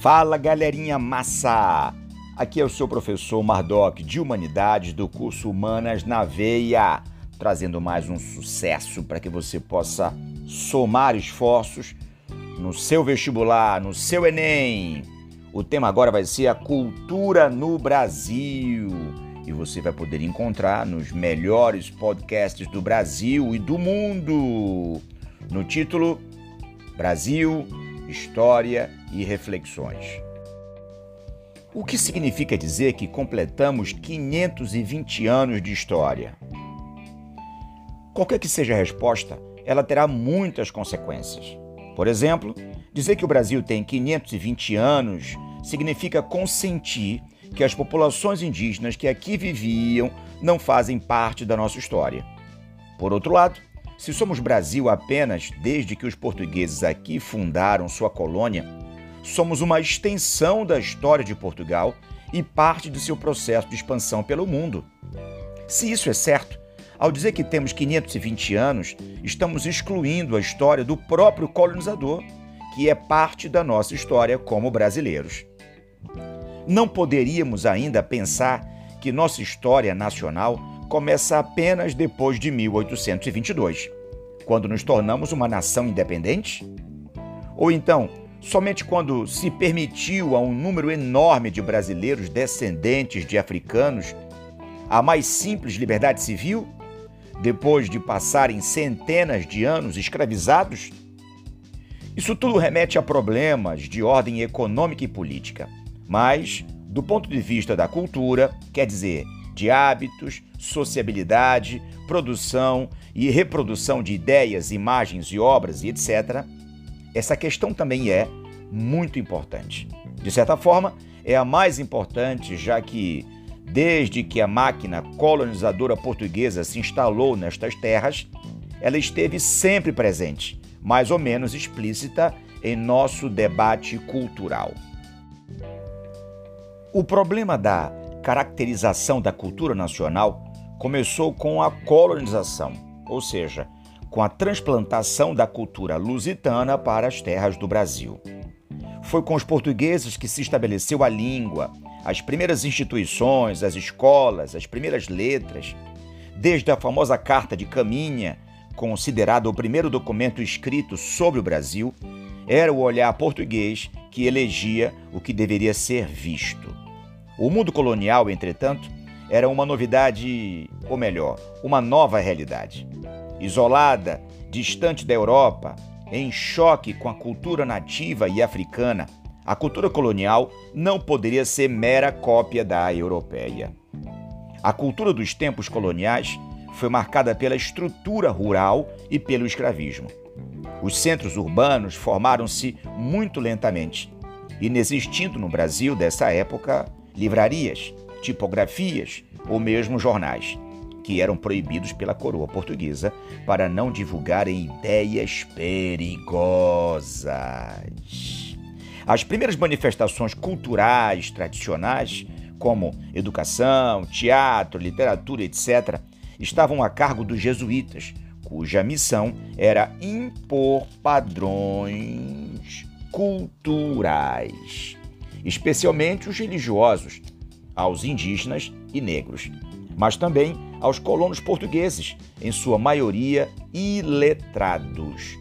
Fala galerinha massa! Aqui é o seu professor Mardoc de Humanidades do curso Humanas na Veia, trazendo mais um sucesso para que você possa somar esforços no seu vestibular, no seu Enem. O tema agora vai ser a cultura no Brasil e você vai poder encontrar nos melhores podcasts do Brasil e do mundo. No título Brasil, História e Reflexões. O que significa dizer que completamos 520 anos de história? Qualquer que seja a resposta, ela terá muitas consequências. Por exemplo, dizer que o Brasil tem 520 anos significa consentir que as populações indígenas que aqui viviam não fazem parte da nossa história. Por outro lado, se somos Brasil apenas desde que os portugueses aqui fundaram sua colônia, somos uma extensão da história de Portugal e parte de seu processo de expansão pelo mundo. Se isso é certo, ao dizer que temos 520 anos, estamos excluindo a história do próprio colonizador, que é parte da nossa história como brasileiros. Não poderíamos ainda pensar que nossa história nacional começa apenas depois de 1822, quando nos tornamos uma nação independente? Ou então, somente quando se permitiu a um número enorme de brasileiros descendentes de africanos a mais simples liberdade civil, depois de passarem centenas de anos escravizados? Isso tudo remete a problemas de ordem econômica e política mas do ponto de vista da cultura, quer dizer, de hábitos, sociabilidade, produção e reprodução de ideias, imagens e obras e etc., essa questão também é muito importante. De certa forma, é a mais importante, já que, desde que a máquina colonizadora portuguesa se instalou nestas terras, ela esteve sempre presente, mais ou menos explícita em nosso debate cultural. O problema da caracterização da cultura nacional começou com a colonização, ou seja, com a transplantação da cultura lusitana para as terras do Brasil. Foi com os portugueses que se estabeleceu a língua, as primeiras instituições, as escolas, as primeiras letras, desde a famosa Carta de Caminha, considerada o primeiro documento escrito sobre o Brasil, era o olhar português que elegia o que deveria ser visto. O mundo colonial, entretanto, era uma novidade, ou melhor, uma nova realidade. Isolada, distante da Europa, em choque com a cultura nativa e africana, a cultura colonial não poderia ser mera cópia da europeia. A cultura dos tempos coloniais foi marcada pela estrutura rural e pelo escravismo. Os centros urbanos formaram-se muito lentamente, inexistindo no Brasil dessa época livrarias, tipografias ou mesmo jornais, que eram proibidos pela coroa portuguesa para não divulgarem ideias perigosas. As primeiras manifestações culturais tradicionais, como educação, teatro, literatura, etc., estavam a cargo dos jesuítas, cuja missão era impor padrões culturais, especialmente os religiosos, aos indígenas e negros, mas também aos colonos portugueses, em sua maioria iletrados.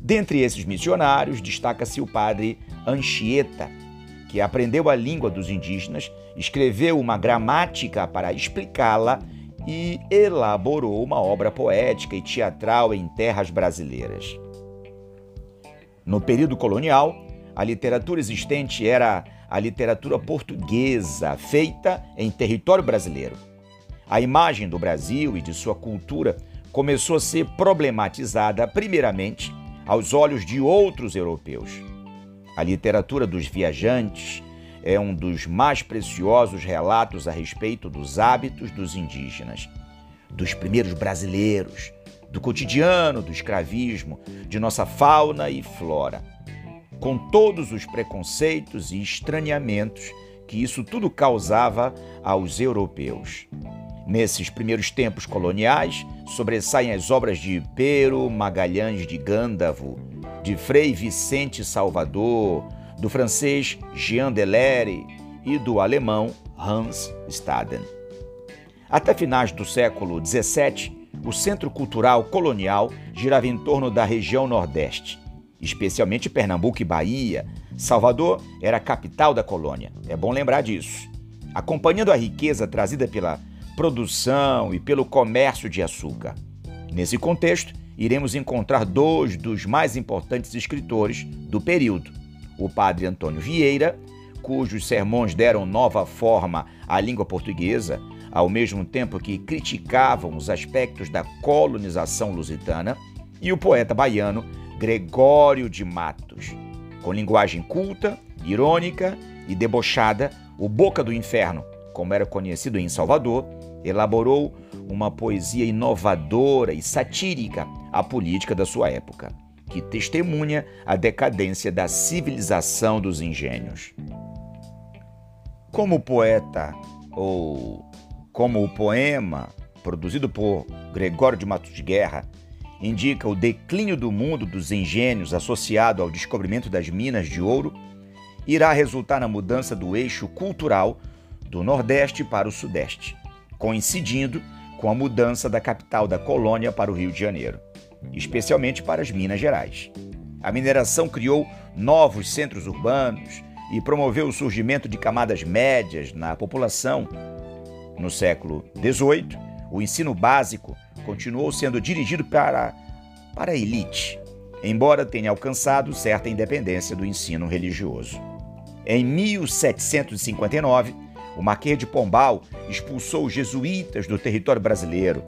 Dentre esses missionários, destaca-se o padre Anchieta, que aprendeu a língua dos indígenas, escreveu uma gramática para explicá-la e elaborou uma obra poética e teatral em terras brasileiras. No período colonial, a literatura existente era a literatura portuguesa, feita em território brasileiro. A imagem do Brasil e de sua cultura começou a ser problematizada, primeiramente, aos olhos de outros europeus. A literatura dos viajantes, é um dos mais preciosos relatos a respeito dos hábitos dos indígenas, dos primeiros brasileiros, do cotidiano, do escravismo, de nossa fauna e flora, com todos os preconceitos e estranhamentos que isso tudo causava aos europeus. Nesses primeiros tempos coloniais, sobressaem as obras de Pero Magalhães de Gândavo, de Frei Vicente Salvador, do francês Jean Delere e do alemão Hans Staden. Até finais do século XVII, o centro cultural colonial girava em torno da região Nordeste, especialmente Pernambuco e Bahia. Salvador era a capital da colônia, é bom lembrar disso. Acompanhando a riqueza trazida pela produção e pelo comércio de açúcar. Nesse contexto, iremos encontrar dois dos mais importantes escritores do período: o padre Antônio Vieira, cujos sermões deram nova forma à língua portuguesa, ao mesmo tempo que criticavam os aspectos da colonização lusitana, e o poeta baiano Gregório de Matos. Com linguagem culta, irônica e debochada, o Boca do Inferno, como era conhecido em Salvador, elaborou uma poesia inovadora e satírica à política da sua época, que testemunha a decadência da civilização dos engenhos. Como poeta, ou como o poema produzido por Gregório de Matos de Guerra, indica o declínio do mundo dos engenhos associado ao descobrimento das minas de ouro, irá resultar na mudança do eixo cultural do Nordeste para o Sudeste coincidindo com a mudança da capital da colônia para o Rio de Janeiro, especialmente para as Minas Gerais. A mineração criou novos centros urbanos e promoveu o surgimento de camadas médias na população. No século XVIII, o ensino básico continuou sendo dirigido para, para a elite, embora tenha alcançado certa independência do ensino religioso. Em 1759, o Marquês de Pombal expulsou os jesuítas do território brasileiro.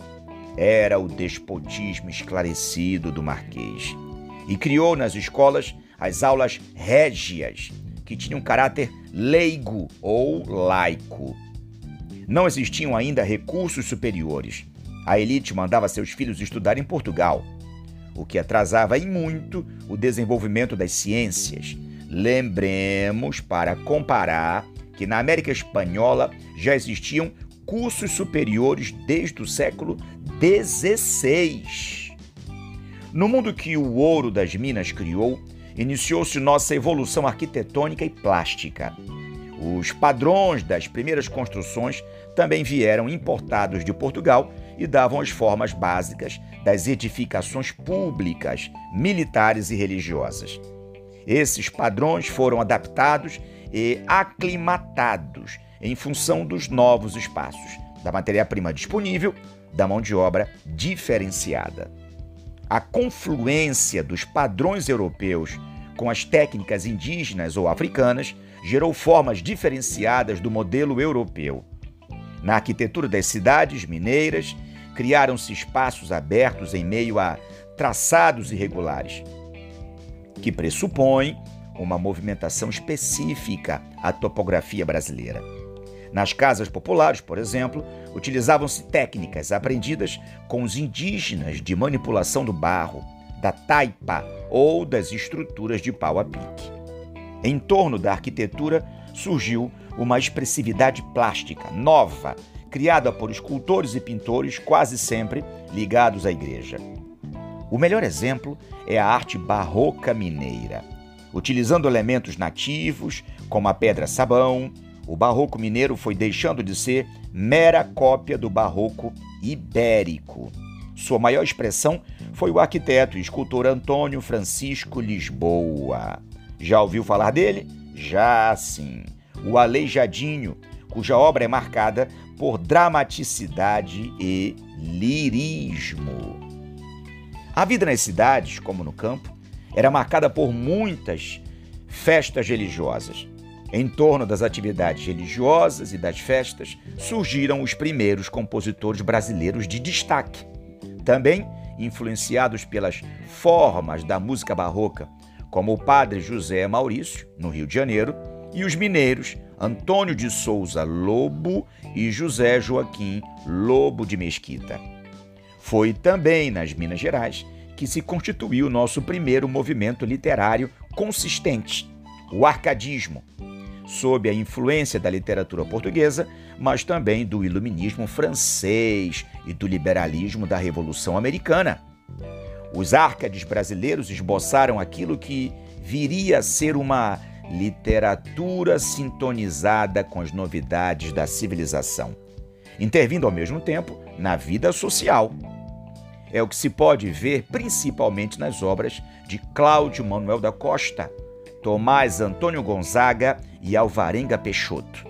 Era o despotismo esclarecido do Marquês. E criou nas escolas as aulas régias, que tinham caráter leigo ou laico. Não existiam ainda recursos superiores. A elite mandava seus filhos estudar em Portugal, o que atrasava em muito o desenvolvimento das ciências. Lembremos, para comparar, que na América Espanhola já existiam cursos superiores desde o século XVI. No mundo que o ouro das minas criou, iniciou-se nossa evolução arquitetônica e plástica. Os padrões das primeiras construções também vieram importados de Portugal e davam as formas básicas das edificações públicas, militares e religiosas. Esses padrões foram adaptados e aclimatados em função dos novos espaços, da matéria-prima disponível, da mão de obra diferenciada. A confluência dos padrões europeus com as técnicas indígenas ou africanas gerou formas diferenciadas do modelo europeu. Na arquitetura das cidades mineiras, criaram-se espaços abertos em meio a traçados irregulares, que pressupõem uma movimentação específica à topografia brasileira. Nas casas populares, por exemplo, utilizavam-se técnicas aprendidas com os indígenas de manipulação do barro, da taipa ou das estruturas de pau a pique. Em torno da arquitetura surgiu uma expressividade plástica nova, criada por escultores e pintores quase sempre ligados à igreja. O melhor exemplo é a arte barroca mineira Utilizando elementos nativos, como a pedra-sabão, o barroco mineiro foi deixando de ser mera cópia do barroco ibérico. Sua maior expressão foi o arquiteto e escultor Antônio Francisco Lisboa. Já ouviu falar dele? Já sim. O Aleijadinho, cuja obra é marcada por dramaticidade e lirismo. A vida nas cidades, como no campo, era marcada por muitas festas religiosas. Em torno das atividades religiosas e das festas surgiram os primeiros compositores brasileiros de destaque. Também influenciados pelas formas da música barroca, como o padre José Maurício, no Rio de Janeiro, e os mineiros Antônio de Souza Lobo e José Joaquim Lobo de Mesquita. Foi também nas Minas Gerais que se constituiu o nosso primeiro movimento literário consistente, o arcadismo, sob a influência da literatura portuguesa, mas também do iluminismo francês e do liberalismo da Revolução Americana. Os árcades brasileiros esboçaram aquilo que viria a ser uma literatura sintonizada com as novidades da civilização, intervindo ao mesmo tempo na vida social. É o que se pode ver principalmente nas obras de Cláudio Manuel da Costa, Tomás Antônio Gonzaga e Alvarenga Peixoto.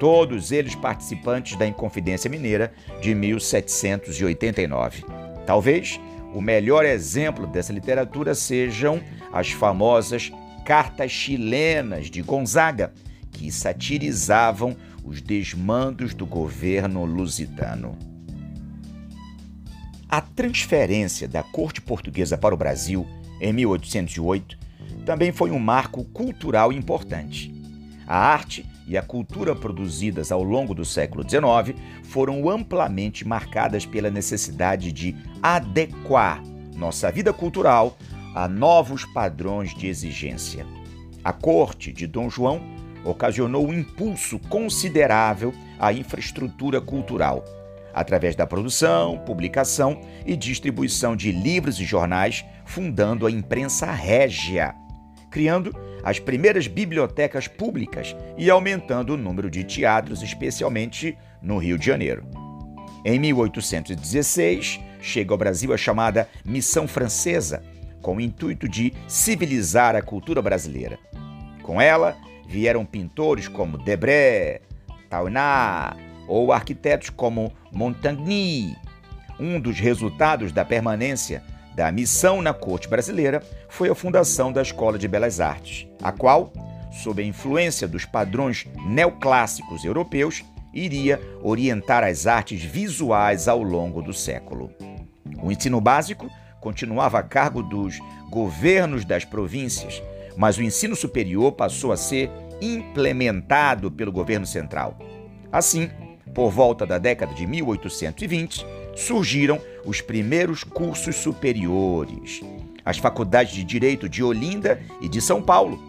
Todos eles participantes da Inconfidência Mineira de 1789. Talvez o melhor exemplo dessa literatura sejam as famosas cartas chilenas de Gonzaga, que satirizavam os desmandos do governo lusitano. A transferência da corte portuguesa para o Brasil, em 1808, também foi um marco cultural importante. A arte e a cultura produzidas ao longo do século XIX foram amplamente marcadas pela necessidade de adequar nossa vida cultural a novos padrões de exigência. A corte de Dom João ocasionou um impulso considerável à infraestrutura cultural, através da produção, publicação e distribuição de livros e jornais, fundando a imprensa régia, criando as primeiras bibliotecas públicas e aumentando o número de teatros, especialmente no Rio de Janeiro. Em 1816, chega ao Brasil a chamada Missão Francesa, com o intuito de civilizar a cultura brasileira. Com ela, vieram pintores como Debré, Tauná ou arquitetos como Montagny. Um dos resultados da permanência da missão na corte brasileira foi a fundação da Escola de Belas Artes, a qual, sob a influência dos padrões neoclássicos europeus, iria orientar as artes visuais ao longo do século. O ensino básico continuava a cargo dos governos das províncias, mas o ensino superior passou a ser implementado pelo governo central. Assim, por volta da década de 1820, surgiram os primeiros cursos superiores. As faculdades de Direito de Olinda e de São Paulo,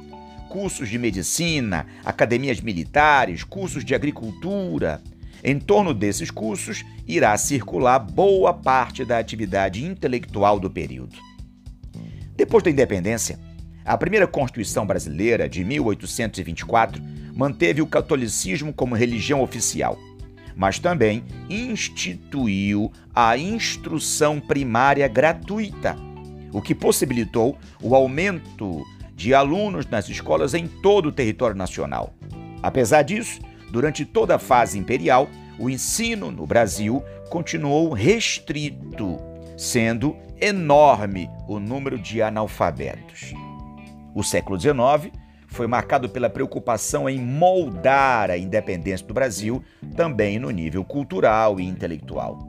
cursos de medicina, academias militares, cursos de agricultura, em torno desses cursos irá circular boa parte da atividade intelectual do período. Depois da independência, a primeira Constituição brasileira, de 1824, manteve o catolicismo como religião oficial, mas também instituiu a instrução primária gratuita, o que possibilitou o aumento de alunos nas escolas em todo o território nacional. Apesar disso, Durante toda a fase imperial, o ensino no Brasil continuou restrito, sendo enorme o número de analfabetos. O século XIX foi marcado pela preocupação em moldar a independência do Brasil também no nível cultural e intelectual.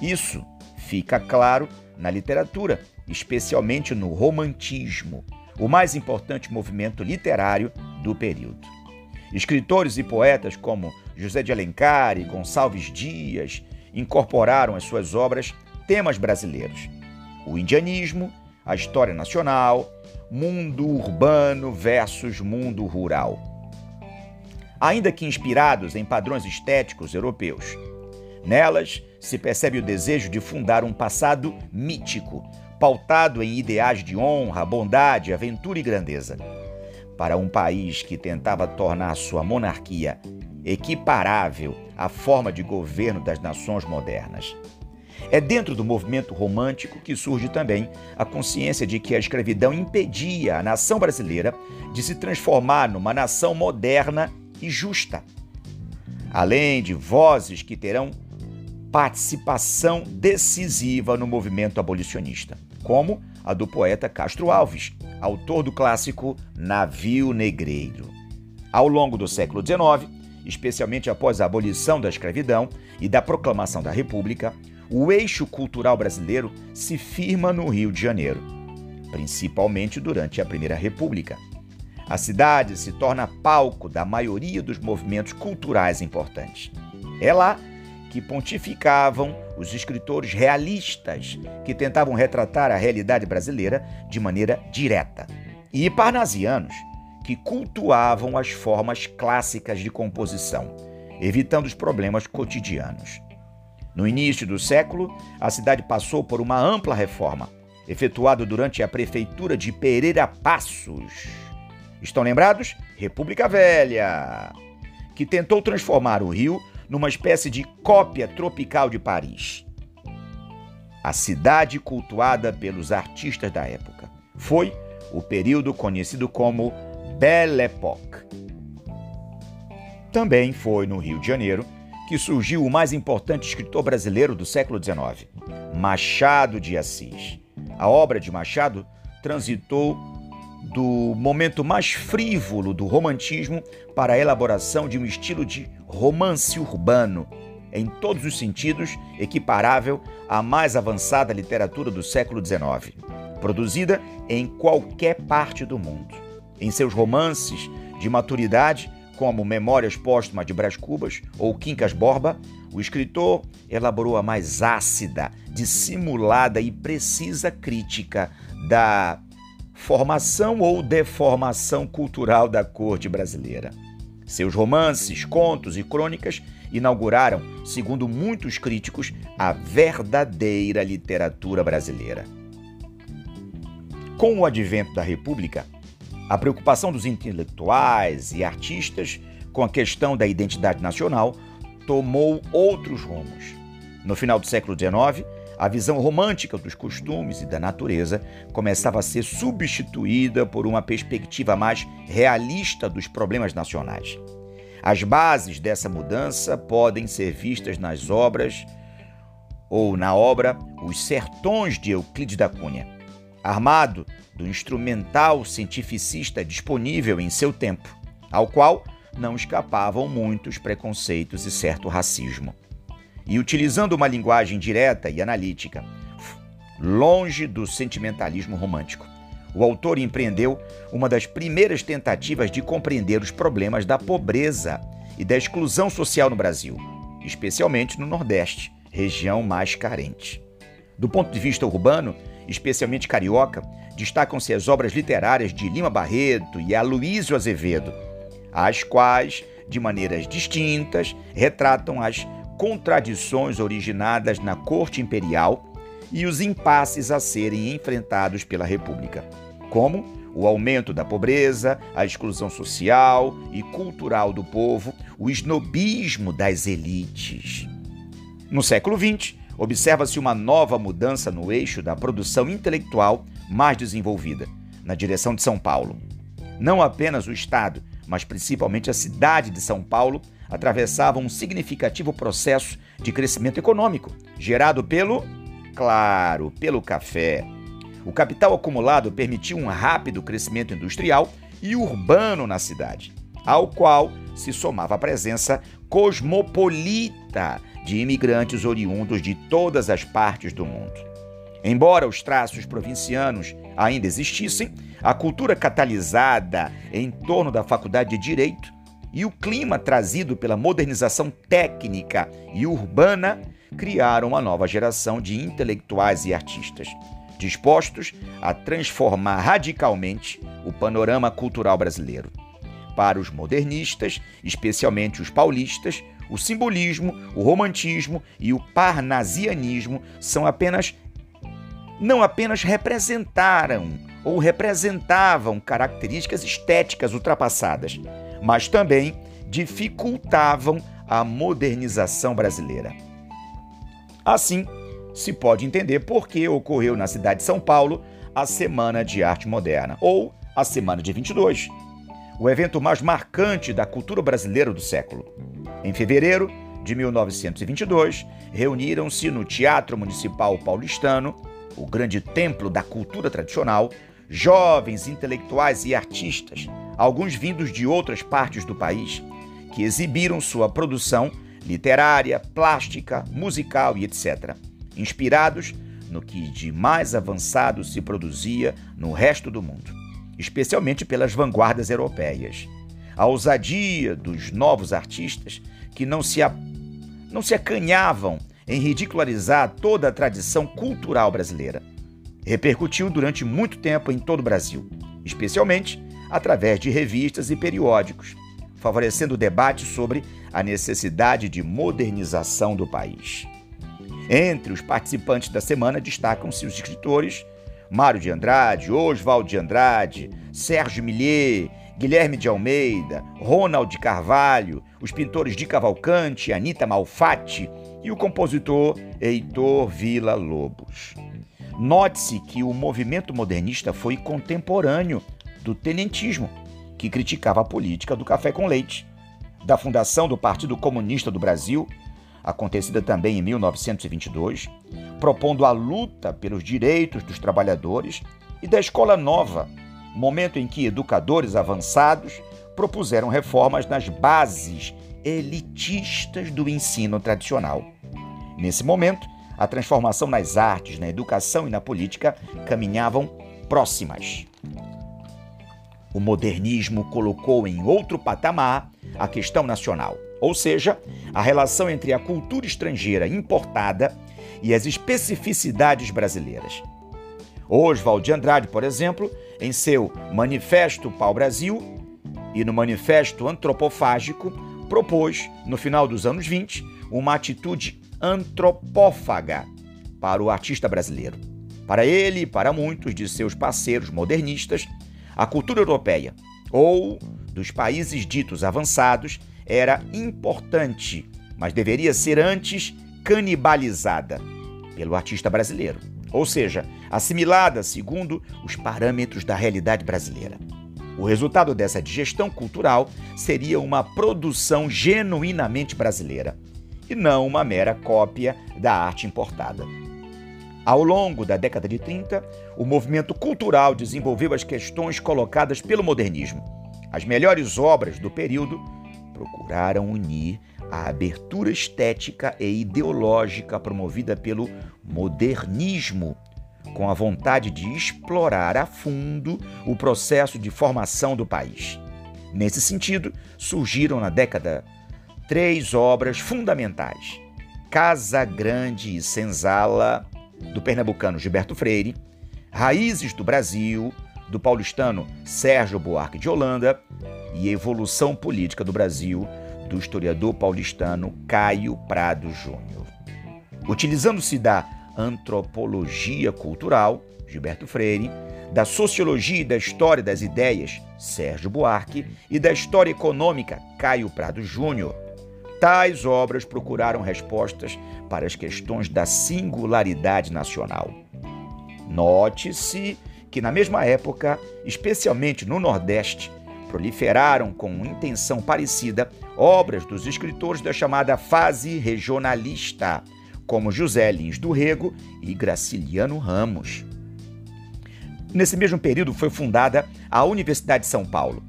Isso fica claro na literatura, especialmente no romantismo, o mais importante movimento literário do período. Escritores e poetas como José de Alencar e Gonçalves Dias incorporaram às suas obras temas brasileiros: o indianismo, a história nacional, mundo urbano versus mundo rural. Ainda que inspirados em padrões estéticos europeus, nelas se percebe o desejo de fundar um passado mítico, pautado em ideais de honra, bondade, aventura e grandeza para um país que tentava tornar sua monarquia equiparável à forma de governo das nações modernas. É dentro do movimento romântico que surge também a consciência de que a escravidão impedia a nação brasileira de se transformar numa nação moderna e justa. Além de vozes que terão participação decisiva no movimento abolicionista, como a do poeta Castro Alves, autor do clássico Navio Negreiro. Ao longo do século XIX, especialmente após a abolição da escravidão e da proclamação da República, o eixo cultural brasileiro se firma no Rio de Janeiro, principalmente durante a Primeira República. A cidade se torna palco da maioria dos movimentos culturais importantes. É lá que pontificavam os escritores realistas que tentavam retratar a realidade brasileira de maneira direta, e parnasianos que cultuavam as formas clássicas de composição, evitando os problemas cotidianos. No início do século, a cidade passou por uma ampla reforma, efetuada durante a prefeitura de Pereira Passos, Estão lembrados? República Velha, que tentou transformar o Rio numa espécie de cópia tropical de Paris. A cidade cultuada pelos artistas da época. Foi o período conhecido como Belle Époque. Também foi no Rio de Janeiro que surgiu o mais importante escritor brasileiro do século XIX, Machado de Assis. A obra de Machado transitou do momento mais frívolo do romantismo para a elaboração de um estilo de romance urbano, em todos os sentidos equiparável à mais avançada literatura do século XIX, produzida em qualquer parte do mundo. Em seus romances de maturidade, como Memórias Póstumas de Brás Cubas ou Quincas Borba, o escritor elaborou a mais ácida, dissimulada e precisa crítica da formação ou deformação cultural da corte brasileira. Seus romances, contos e crônicas inauguraram, segundo muitos críticos, a verdadeira literatura brasileira. Com o advento da República, a preocupação dos intelectuais e artistas com a questão da identidade nacional tomou outros rumos. No final do século XIX, a visão romântica dos costumes e da natureza começava a ser substituída por uma perspectiva mais realista dos problemas nacionais. As bases dessa mudança podem ser vistas nas obras ou na obra Os Sertões de Euclides da Cunha. Armado do instrumental cientificista disponível em seu tempo, ao qual não escapavam muitos preconceitos e certo racismo e utilizando uma linguagem direta e analítica, longe do sentimentalismo romântico. O autor empreendeu uma das primeiras tentativas de compreender os problemas da pobreza e da exclusão social no Brasil, especialmente no Nordeste, região mais carente. Do ponto de vista urbano, especialmente carioca, destacam-se as obras literárias de Lima Barreto e Aloísio Azevedo, as quais, de maneiras distintas, retratam as contradições originadas na corte imperial e os impasses a serem enfrentados pela República, como o aumento da pobreza, a exclusão social e cultural do povo, o esnobismo das elites. No século XX, observa-se uma nova mudança no eixo da produção intelectual mais desenvolvida, na direção de São Paulo. Não apenas o Estado, mas principalmente a cidade de São Paulo, atravessavam um significativo processo de crescimento econômico, gerado pelo, claro, pelo café. O capital acumulado permitiu um rápido crescimento industrial e urbano na cidade, ao qual se somava a presença cosmopolita de imigrantes oriundos de todas as partes do mundo. Embora os traços provincianos ainda existissem, a cultura catalisada em torno da Faculdade de Direito e o clima trazido pela modernização técnica e urbana criaram uma nova geração de intelectuais e artistas, dispostos a transformar radicalmente o panorama cultural brasileiro. Para os modernistas, especialmente os paulistas, o simbolismo, o romantismo e o parnasianismo são apenas não apenas representaram ou representavam características estéticas ultrapassadas, mas também dificultavam a modernização brasileira. Assim, se pode entender por que ocorreu na cidade de São Paulo a Semana de Arte Moderna, ou a Semana de 22, o evento mais marcante da cultura brasileira do século. Em fevereiro de 1922, reuniram-se no Teatro Municipal Paulistano, o grande templo da cultura tradicional, jovens intelectuais e artistas alguns vindos de outras partes do país, que exibiram sua produção literária, plástica, musical e etc., inspirados no que de mais avançado se produzia no resto do mundo, especialmente pelas vanguardas europeias. A ousadia dos novos artistas que não se, a... não se acanhavam em ridicularizar toda a tradição cultural brasileira. Repercutiu durante muito tempo em todo o Brasil, especialmente através de revistas e periódicos, favorecendo o debate sobre a necessidade de modernização do país. Entre os participantes da semana destacam-se os escritores Mário de Andrade, Oswald de Andrade, Sérgio Millier, Guilherme de Almeida, Ronald Carvalho, os pintores de Cavalcante, Anita Malfatti e o compositor Heitor Villa Lobos. Note-se que o movimento modernista foi contemporâneo do tenentismo, que criticava a política do café com leite, da fundação do Partido Comunista do Brasil, acontecida também em 1922, propondo a luta pelos direitos dos trabalhadores, e da Escola Nova, momento em que educadores avançados propuseram reformas nas bases elitistas do ensino tradicional. Nesse momento, a transformação nas artes, na educação e na política caminhavam próximas. O modernismo colocou em outro patamar a questão nacional, ou seja, a relação entre a cultura estrangeira importada e as especificidades brasileiras. Oswald de Andrade, por exemplo, em seu Manifesto Pau-Brasil e no Manifesto Antropofágico, propôs, no final dos anos 20, uma atitude antropófaga para o artista brasileiro. Para ele e para muitos de seus parceiros modernistas, a cultura europeia ou dos países ditos avançados era importante, mas deveria ser antes canibalizada pelo artista brasileiro ou seja, assimilada segundo os parâmetros da realidade brasileira. O resultado dessa digestão cultural seria uma produção genuinamente brasileira e não uma mera cópia da arte importada. Ao longo da década de 30, o movimento cultural desenvolveu as questões colocadas pelo modernismo. As melhores obras do período procuraram unir a abertura estética e ideológica promovida pelo modernismo, com a vontade de explorar a fundo o processo de formação do país. Nesse sentido, surgiram na década três obras fundamentais: Casa Grande e Senzala, do pernambucano Gilberto Freire, Raízes do Brasil, do paulistano Sérgio Buarque de Holanda, e Evolução Política do Brasil, do historiador paulistano Caio Prado Júnior. Utilizando-se da antropologia cultural, Gilberto Freire, da sociologia e da história das ideias, Sérgio Buarque, e da história econômica, Caio Prado Júnior, tais obras procuraram respostas para as questões da singularidade nacional. Note-se que, na mesma época, especialmente no Nordeste, proliferaram com intenção parecida obras dos escritores da chamada fase regionalista, como José Lins do Rego e Graciliano Ramos. Nesse mesmo período foi fundada a Universidade de São Paulo,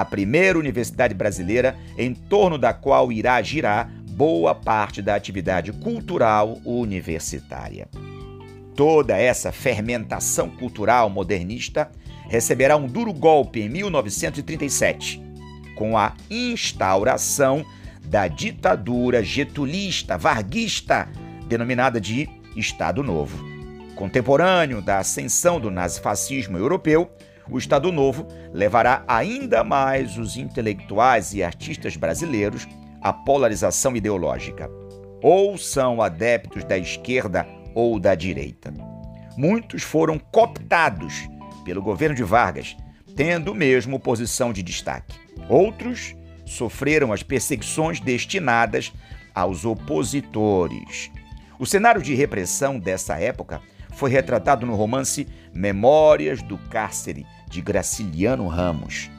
a primeira universidade brasileira em torno da qual irá girar boa parte da atividade cultural universitária. Toda essa fermentação cultural modernista receberá um duro golpe em 1937, com a instauração da ditadura getulista, varguista, denominada de Estado Novo. Contemporâneo da ascensão do nazifascismo europeu, o Estado Novo levará ainda mais os intelectuais e artistas brasileiros à polarização ideológica. Ou são adeptos da esquerda ou da direita. Muitos foram cooptados pelo governo de Vargas, tendo mesmo posição de destaque. Outros sofreram as perseguições destinadas aos opositores. O cenário de repressão dessa época foi retratado no romance Memórias do Cárcere, de Graciliano Ramos.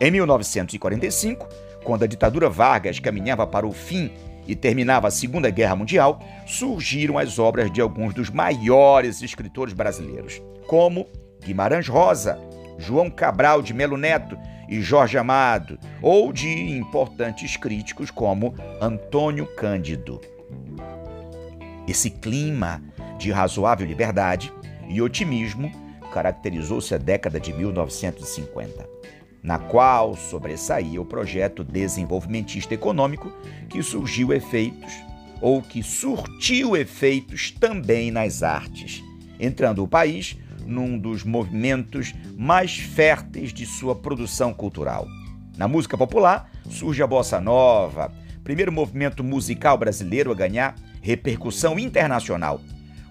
Em 1945, quando a ditadura Vargas caminhava para o fim e terminava a Segunda Guerra Mundial, surgiram as obras de alguns dos maiores escritores brasileiros, como Guimarães Rosa, João Cabral de Melo Neto e Jorge Amado, ou de importantes críticos como Antônio Cândido. Esse clima de razoável liberdade e otimismo caracterizou-se a década de 1950, na qual sobressaía o projeto desenvolvimentista econômico que surgiu efeitos ou que surtiu efeitos também nas artes, entrando o país num dos movimentos mais férteis de sua produção cultural. Na música popular surge a bossa nova, primeiro movimento musical brasileiro a ganhar repercussão internacional,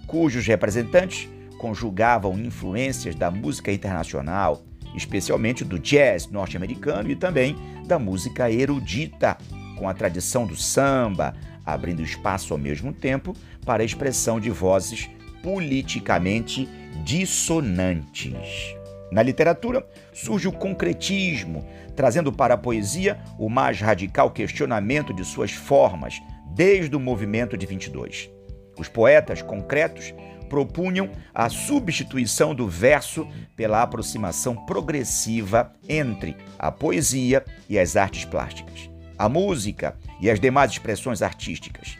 cujos representantes conjugavam influências da música internacional, especialmente do jazz norte-americano e também da música erudita, com a tradição do samba, abrindo espaço ao mesmo tempo para a expressão de vozes politicamente dissonantes. Na literatura, surge o concretismo, trazendo para a poesia o mais radical questionamento de suas formas, desde o movimento de 22. Os poetas concretos propunham a substituição do verso pela aproximação progressiva entre a poesia e as artes plásticas, a música e as demais expressões artísticas.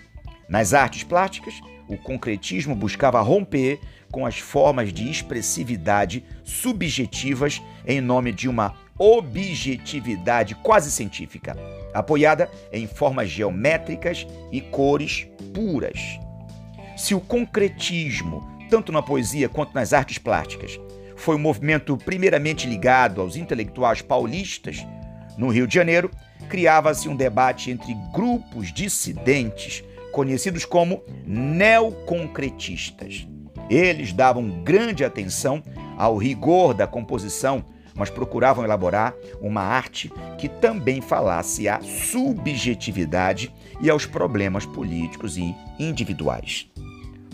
Nas artes plásticas, o concretismo buscava romper com as formas de expressividade subjetivas em nome de uma objetividade quase científica, apoiada em formas geométricas e cores puras. Se o concretismo, tanto na poesia quanto nas artes plásticas, foi um movimento primeiramente ligado aos intelectuais paulistas, no Rio de Janeiro, criava-se um debate entre grupos dissidentes conhecidos como neoconcretistas. Eles davam grande atenção ao rigor da composição, mas procuravam elaborar uma arte que também falasse à subjetividade e aos problemas políticos e individuais.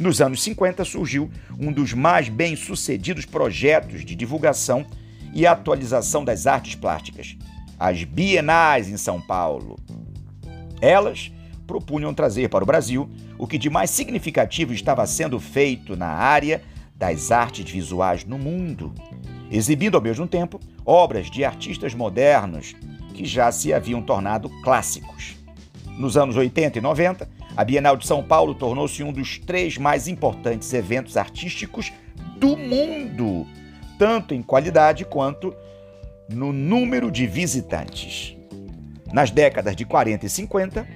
Nos anos 50 surgiu um dos mais bem-sucedidos projetos de divulgação e atualização das artes plásticas, as Bienais em São Paulo. Elas propunham trazer para o Brasil o que de mais significativo estava sendo feito na área das artes visuais no mundo, exibindo ao mesmo tempo obras de artistas modernos que já se haviam tornado clássicos. Nos anos 80 e 90, a Bienal de São Paulo tornou-se um dos três mais importantes eventos artísticos do mundo, tanto em qualidade quanto no número de visitantes. Nas décadas de 40 e 50,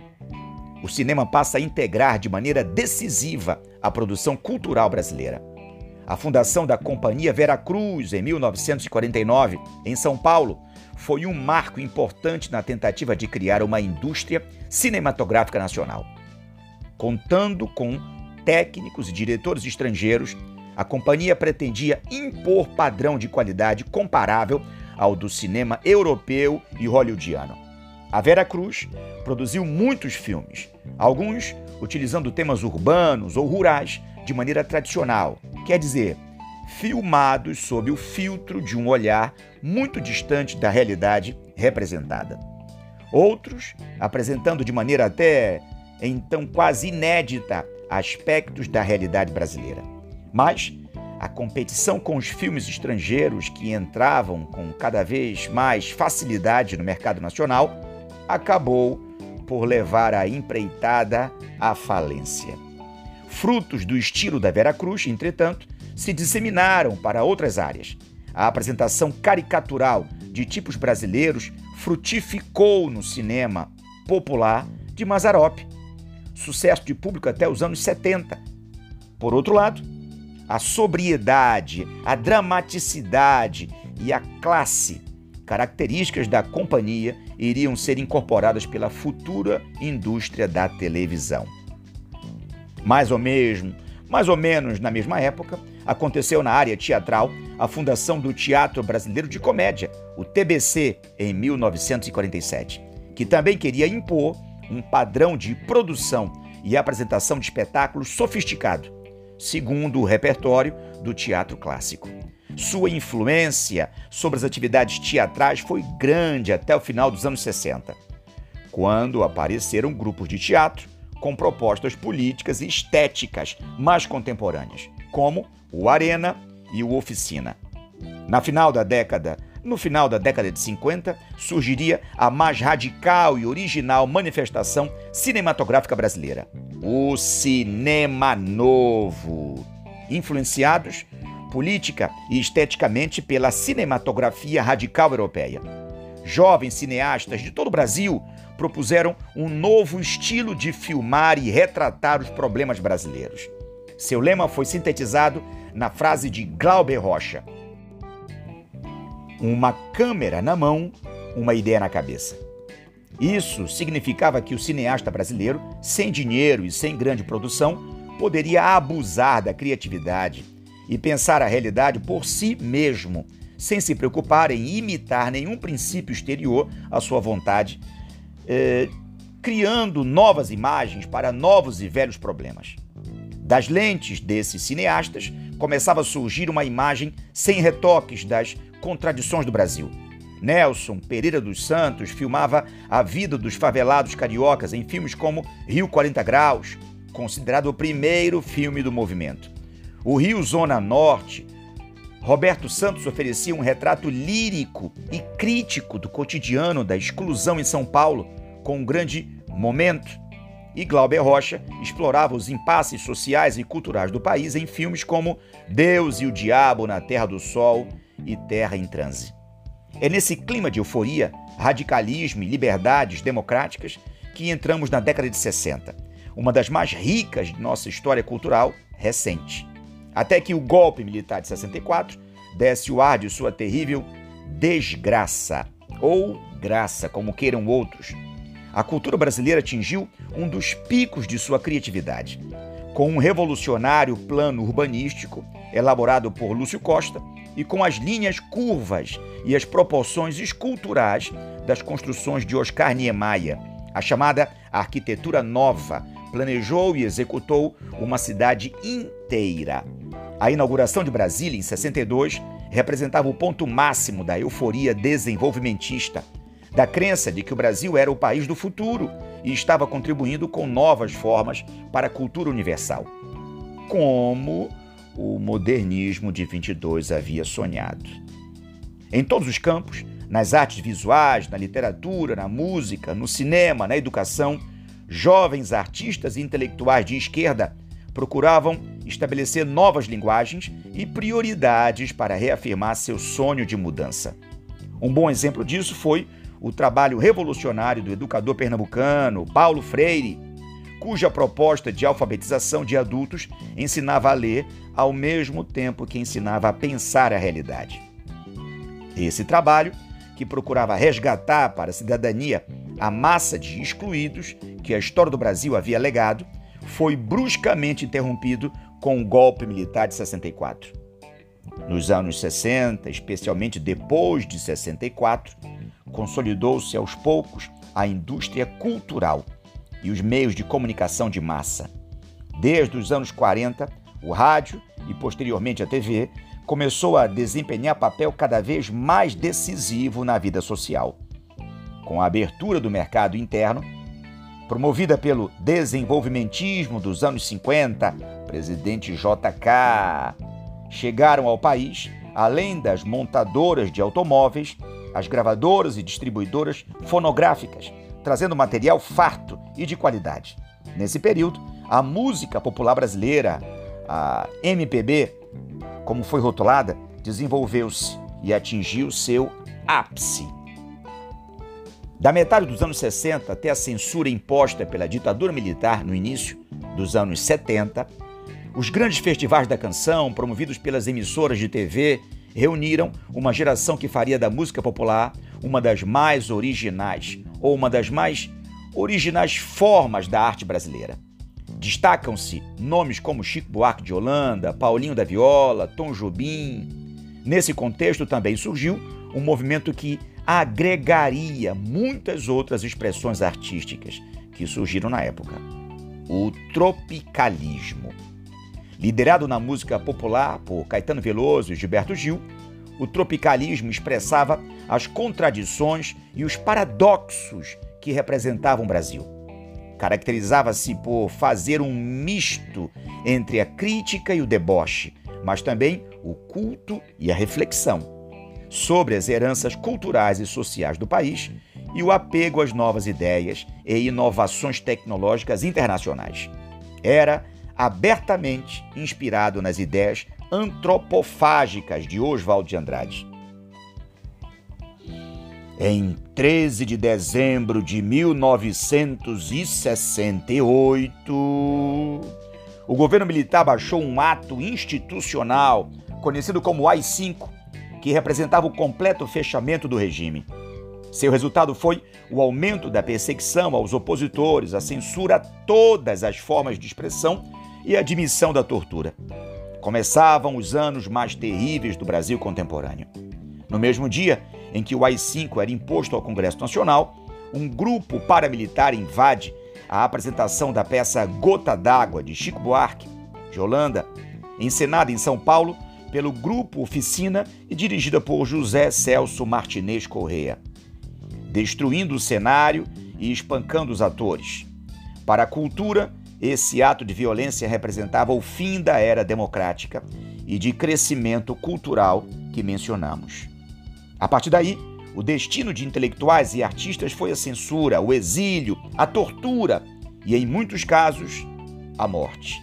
o cinema passa a integrar de maneira decisiva a produção cultural brasileira. A fundação da Companhia Vera Cruz, em 1949, em São Paulo, foi um marco importante na tentativa de criar uma indústria cinematográfica nacional. Contando com técnicos e diretores estrangeiros, a companhia pretendia impor padrão de qualidade comparável ao do cinema europeu e hollywoodiano. A Vera Cruz produziu muitos filmes, alguns utilizando temas urbanos ou rurais de maneira tradicional, quer dizer, filmados sob o filtro de um olhar muito distante da realidade representada. Outros apresentando de maneira até então quase inédita aspectos da realidade brasileira. Mas a competição com os filmes estrangeiros que entravam com cada vez mais facilidade no mercado nacional acabou por levar a empreitada à falência. Frutos do estilo da Vera Cruz, entretanto, se disseminaram para outras áreas. A apresentação caricatural de tipos brasileiros frutificou no cinema popular de Mazarop, sucesso de público até os anos 70. Por outro lado, a sobriedade, a dramaticidade e a classe, características da companhia, iriam ser incorporadas pela futura indústria da televisão. Mais ou mesmo, mais ou menos na mesma época, aconteceu na área teatral a fundação do Teatro Brasileiro de Comédia, o TBC, em 1947, que também queria impor um padrão de produção e apresentação de espetáculos sofisticado, segundo o repertório do teatro clássico. Sua influência sobre as atividades teatrais foi grande até o final dos anos 60, quando apareceram grupos de teatro com propostas políticas e estéticas mais contemporâneas, como o Arena e o Oficina. Na final da década no final da década de 50, surgiria a mais radical e original manifestação cinematográfica brasileira: o cinema novo. Influenciados política e esteticamente pela cinematografia radical europeia. Jovens cineastas de todo o Brasil propuseram um novo estilo de filmar e retratar os problemas brasileiros. Seu lema foi sintetizado na frase de Glauber Rocha: uma câmera na mão, uma ideia na cabeça. Isso significava que o cineasta brasileiro, sem dinheiro e sem grande produção, poderia abusar da criatividade e pensar a realidade por si mesmo, sem se preocupar em imitar nenhum princípio exterior à sua vontade, eh, criando novas imagens para novos e velhos problemas. Das lentes desses cineastas começava a surgir uma imagem sem retoques das contradições do Brasil. Nelson Pereira dos Santos filmava a vida dos favelados cariocas em filmes como Rio 40 Graus, considerado o primeiro filme do movimento. O Rio Zona Norte, Roberto Santos oferecia um retrato lírico e crítico do cotidiano da exclusão em São Paulo, com um grande momento e Glauber Rocha explorava os impasses sociais e culturais do país em filmes como Deus e o Diabo na Terra do Sol e Terra em Transe. É nesse clima de euforia, radicalismo e liberdades democráticas que entramos na década de 60, uma das mais ricas de nossa história cultural recente. Até que o golpe militar de 64 desce o ar de sua terrível desgraça, ou graça, como queiram outros, a cultura brasileira atingiu um dos picos de sua criatividade. Com um revolucionário plano urbanístico elaborado por Lúcio Costa e com as linhas curvas e as proporções esculturais das construções de Oscar Niemeyer, a chamada arquitetura nova planejou e executou uma cidade inteira. A inauguração de Brasília em 62 representava o ponto máximo da euforia desenvolvimentista da crença de que o Brasil era o país do futuro e estava contribuindo com novas formas para a cultura universal, como o modernismo de 22 havia sonhado. Em todos os campos, nas artes visuais, na literatura, na música, no cinema, na educação, jovens artistas e intelectuais de esquerda procuravam estabelecer novas linguagens e prioridades para reafirmar seu sonho de mudança. Um bom exemplo disso foi o trabalho revolucionário do educador pernambucano Paulo Freire, cuja proposta de alfabetização de adultos ensinava a ler ao mesmo tempo que ensinava a pensar a realidade. Esse trabalho, que procurava resgatar para a cidadania a massa de excluídos que a história do Brasil havia legado, foi bruscamente interrompido com o golpe militar de 64. Nos anos 60, especialmente depois de 64, consolidou-se aos poucos a indústria cultural e os meios de comunicação de massa. Desde os anos 40, o rádio e posteriormente a TV começou a desempenhar papel cada vez mais decisivo na vida social. Com a abertura do mercado interno, promovida pelo desenvolvimentismo dos anos 50, presidente JK, chegaram ao país, além das montadoras de automóveis, as gravadoras e distribuidoras fonográficas, trazendo material farto e de qualidade. Nesse período, a música popular brasileira, a MPB, como foi rotulada, desenvolveu-se e atingiu seu ápice. Da metade dos anos 60 até a censura imposta pela ditadura militar no início dos anos 70, os grandes festivais da canção, promovidos pelas emissoras de TV reuniram uma geração que faria da música popular uma das mais originais, ou uma das mais originais formas da arte brasileira. Destacam-se nomes como Chico Buarque de Holanda, Paulinho da Viola, Tom Jobim. Nesse contexto também surgiu um movimento que agregaria muitas outras expressões artísticas que surgiram na época: o tropicalismo. Liderado na música popular por Caetano Veloso e Gilberto Gil, o tropicalismo expressava as contradições e os paradoxos que representavam o Brasil. Caracterizava-se por fazer um misto entre a crítica e o deboche, mas também o culto e a reflexão sobre as heranças culturais e sociais do país e o apego às novas ideias e inovações tecnológicas internacionais. Era abertamente inspirado nas ideias antropofágicas de Oswald de Andrade. Em 13 de dezembro de 1968, o governo militar baixou um ato institucional conhecido como AI-5, que representava o completo fechamento do regime. Seu resultado foi o aumento da perseguição aos opositores, a censura a todas as formas de expressão e admissão da tortura. Começavam os anos mais terríveis do Brasil contemporâneo. No mesmo dia em que o AI-5 era imposto ao Congresso Nacional, um grupo paramilitar invade a apresentação da peça Gota d'Água de Chico Buarque, de Holanda, encenada em São Paulo pelo Grupo Oficina e dirigida por José Celso Martinez Correa, destruindo o cenário e espancando os atores. Para a cultura, esse ato de violência representava o fim da era democrática e de crescimento cultural que mencionamos. A partir daí, o destino de intelectuais e artistas foi a censura, o exílio, a tortura e, em muitos casos, a morte.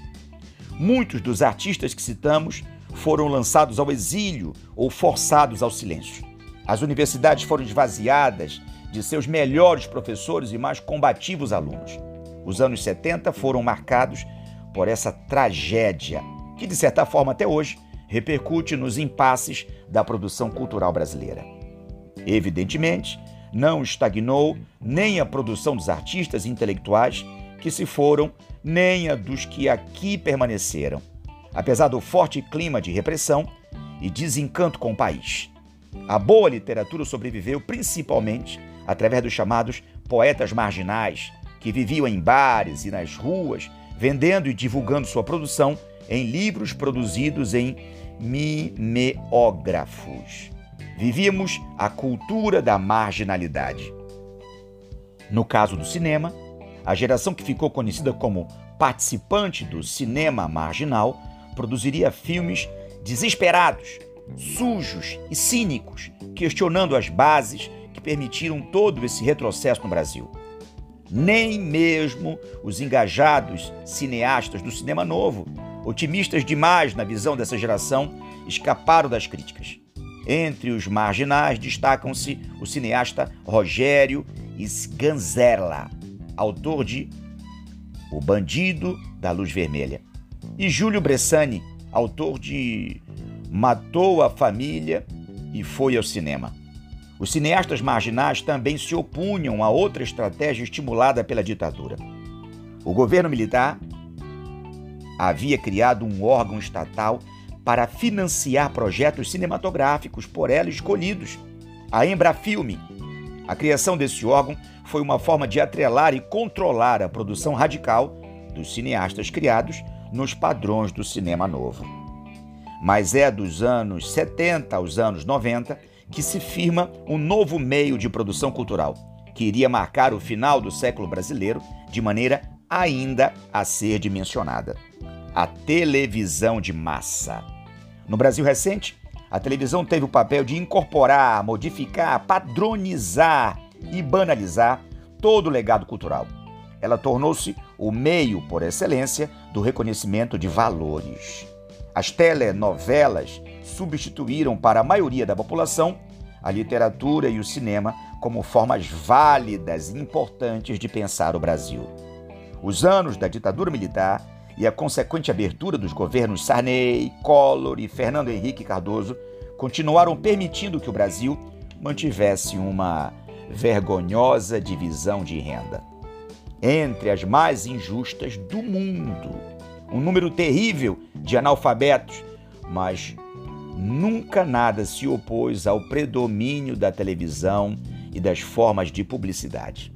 Muitos dos artistas que citamos foram lançados ao exílio ou forçados ao silêncio. As universidades foram esvaziadas de seus melhores professores e mais combativos alunos. Os anos 70 foram marcados por essa tragédia, que de certa forma até hoje repercute nos impasses da produção cultural brasileira. Evidentemente, não estagnou nem a produção dos artistas intelectuais que se foram, nem a dos que aqui permaneceram apesar do forte clima de repressão e desencanto com o país. A boa literatura sobreviveu principalmente através dos chamados poetas marginais, que viviam em bares e nas ruas, vendendo e divulgando sua produção em livros produzidos em mimeógrafos. Vivíamos a cultura da marginalidade. No caso do cinema, a geração que ficou conhecida como participante do cinema marginal produziria filmes desesperados, sujos e cínicos, questionando as bases que permitiram todo esse retrocesso no Brasil. Nem mesmo os engajados cineastas do cinema novo, otimistas demais na visão dessa geração, escaparam das críticas. Entre os marginais destacam-se o cineasta Rogério Sganzerla, autor de O Bandido da Luz Vermelha e Júlio Bressani, autor de Matou a Família e Foi ao Cinema. Os cineastas marginais também se opunham a outra estratégia estimulada pela ditadura. O governo militar havia criado um órgão estatal para financiar projetos cinematográficos por ela escolhidos, a Embrafilme. A criação desse órgão foi uma forma de atrelar e controlar a produção radical dos cineastas criados nos padrões do cinema novo. Mas é dos anos 70 aos anos 90 que se firma um novo meio de produção cultural, que iria marcar o final do século brasileiro de maneira ainda a ser dimensionada: a televisão de massa. No Brasil recente, a televisão teve o papel de incorporar, modificar, padronizar e banalizar todo o legado cultural ela tornou-se o meio por excelência do reconhecimento de valores. As telenovelas substituíram para a maioria da população a literatura e o cinema como formas válidas e importantes de pensar o Brasil. Os anos da ditadura militar e a consequente abertura dos governos Sarney, Collor e Fernando Henrique Cardoso continuaram permitindo que o Brasil mantivesse uma vergonhosa divisão de renda entre as mais injustas do mundo. Um número terrível de analfabetos, mas nunca nada se opôs ao predomínio da televisão e das formas de publicidade.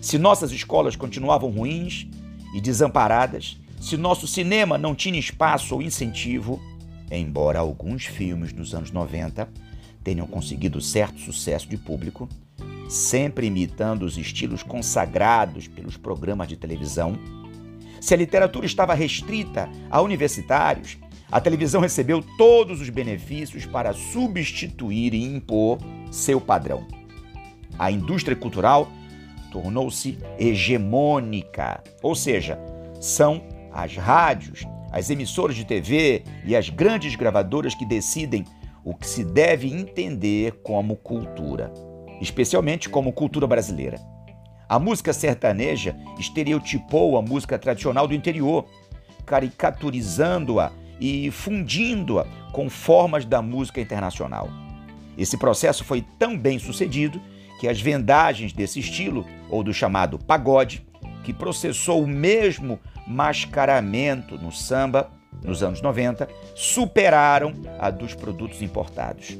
Se nossas escolas continuavam ruins e desamparadas, se nosso cinema não tinha espaço ou incentivo, embora alguns filmes dos anos 90 tenham conseguido certo sucesso de público, sempre imitando os estilos consagrados pelos programas de televisão. Se a literatura estava restrita a universitários, a televisão recebeu todos os benefícios para substituir e impor seu padrão. A indústria cultural tornou-se hegemônica, ou seja, são as rádios, as emissoras de TV e as grandes gravadoras que decidem o que se deve entender como cultura especialmente como cultura brasileira. A música sertaneja estereotipou a música tradicional do interior, caricaturizando-a e fundindo-a com formas da música internacional. Esse processo foi tão bem sucedido que as vendagens desse estilo, ou do chamado pagode, que processou o mesmo mascaramento no samba nos anos 90, superaram a dos produtos importados.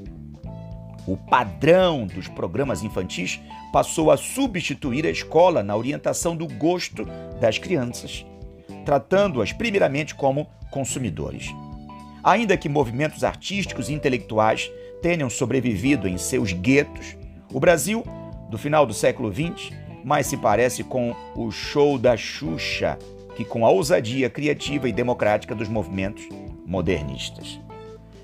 O padrão dos programas infantis passou a substituir a escola na orientação do gosto das crianças, tratando-as primeiramente como consumidores. Ainda que movimentos artísticos e intelectuais tenham sobrevivido em seus guetos, o Brasil, do final do século XX, mais se parece com o show da Xuxa que com a ousadia criativa e democrática dos movimentos modernistas.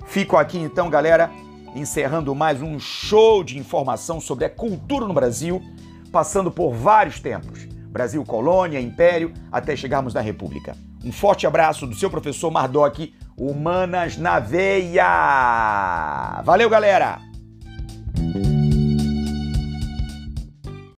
Fico aqui então, galera, encerrando mais um show de informação sobre a cultura no Brasil, passando por vários tempos Brasil colônia, império, até chegarmos na República. Um forte abraço do seu professor Mardoc, Humanas na Veia! Valeu, galera!